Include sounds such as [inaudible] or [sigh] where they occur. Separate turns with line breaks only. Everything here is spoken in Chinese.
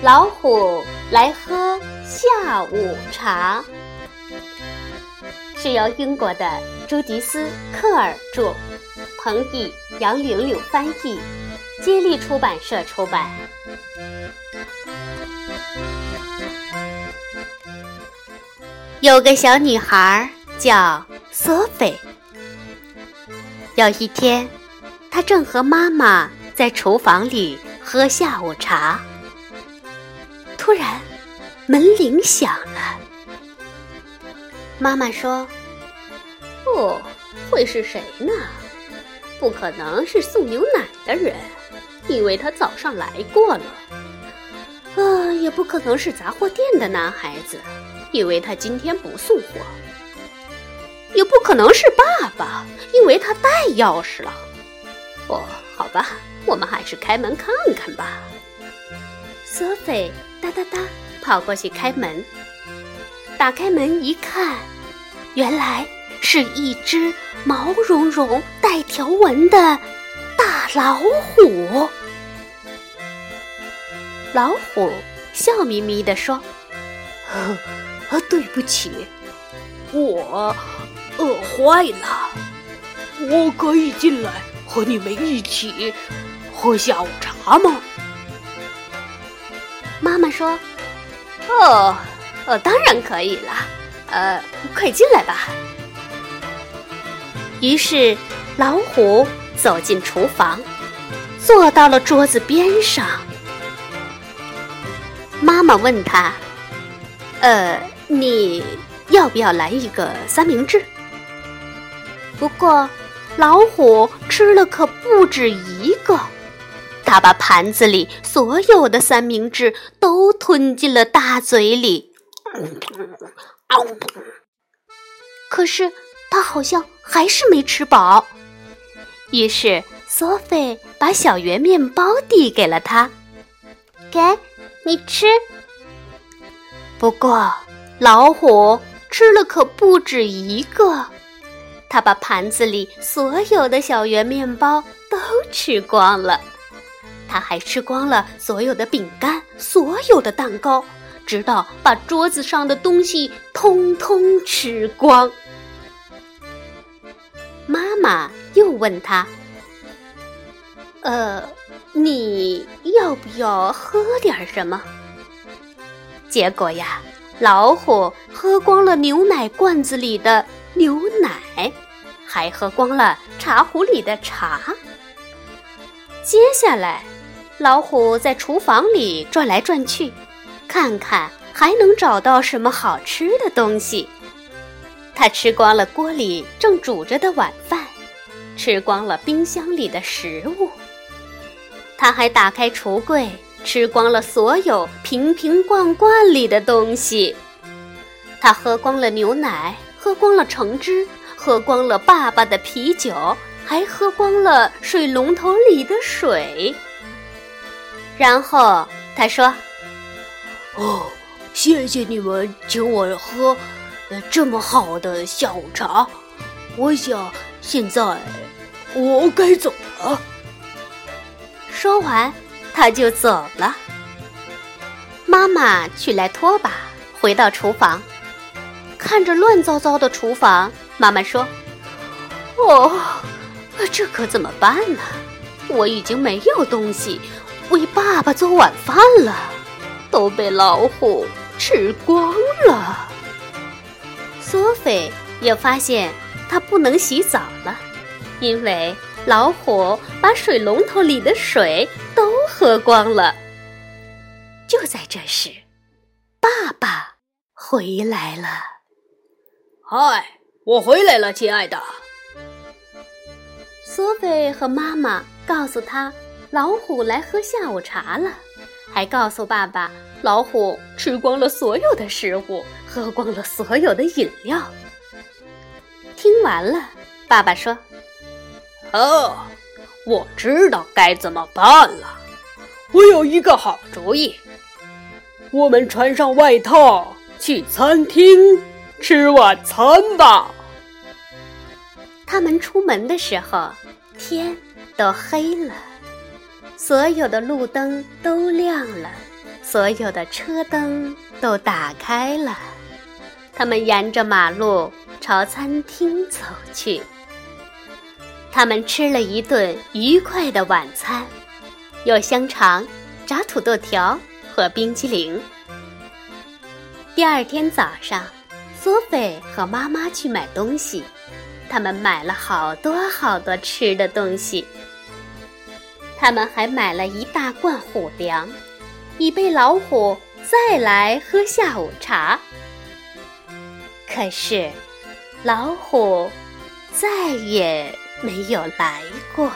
老虎来喝下午茶，是由英国的朱迪斯·科尔著，彭毅、杨玲玲翻译，接力出版社出版。有个小女孩叫索菲。有一天，他正和妈妈在厨房里喝下午茶。突然，门铃响了。妈妈说：“
哦，会是谁呢？不可能是送牛奶的人，因为他早上来过了。呃，也不可能是杂货店的男孩子，因为他今天不送货。也不可能是爸爸，因为他带钥匙了。哦，好吧，我们还是开门看看吧。”
索菲。哒哒哒，跑过去开门。打开门一看，原来是一只毛茸茸、带条纹的大老虎。老虎笑眯眯地说：“ [laughs]
啊，对不起，我饿坏了。我可以进来和你们一起喝下午茶吗？”
妈妈说：“
哦，哦，当然可以了。呃，快进来吧。”
于是老虎走进厨房，坐到了桌子边上。妈妈问他：“呃，你要不要来一个三明治？”不过老虎吃了可不止一个。它把盘子里所有的三明治都吞进了大嘴里，可是它好像还是没吃饱。于是索菲把小圆面包递给了他，
给你吃。
不过老虎吃了可不止一个，他把盘子里所有的小圆面包都吃光了。他还吃光了所有的饼干，所有的蛋糕，直到把桌子上的东西通通吃光。妈妈又问他：“呃，你要不要喝点什么？”结果呀，老虎喝光了牛奶罐子里的牛奶，还喝光了茶壶里的茶。接下来。老虎在厨房里转来转去，看看还能找到什么好吃的东西。他吃光了锅里正煮着的晚饭，吃光了冰箱里的食物。他还打开橱柜，吃光了所有瓶瓶罐罐里的东西。他喝光了牛奶，喝光了橙汁，喝光了爸爸的啤酒，还喝光了水龙头里的水。然后他说：“
哦，谢谢你们请我喝这么好的下午茶。我想现在我该走了。”
说完，他就走了。妈妈去来拖把，回到厨房，看着乱糟糟的厨房，妈妈说：“哦，这可怎么办呢？我已经没有东西。”为爸爸做晚饭了，都被老虎吃光了。索菲也发现她不能洗澡了，因为老虎把水龙头里的水都喝光了。就在这时，爸爸回来了。
嗨，我回来了，亲爱的。
索菲和妈妈告诉他。老虎来喝下午茶了，还告诉爸爸，老虎吃光了所有的食物，喝光了所有的饮料。听完了，爸爸说：“
哦，我知道该怎么办了。我有一个好主意，我们穿上外套去餐厅吃晚餐吧。”
他们出门的时候，天都黑了，所有的路灯都亮了，所有的车灯都打开了。他们沿着马路朝餐厅走去。他们吃了一顿愉快的晚餐，有香肠、炸土豆条和冰激凌。第二天早上，索菲和妈妈去买东西。他们买了好多好多吃的东西，他们还买了一大罐虎粮，以备老虎再来喝下午茶。可是，老虎再也没有来过。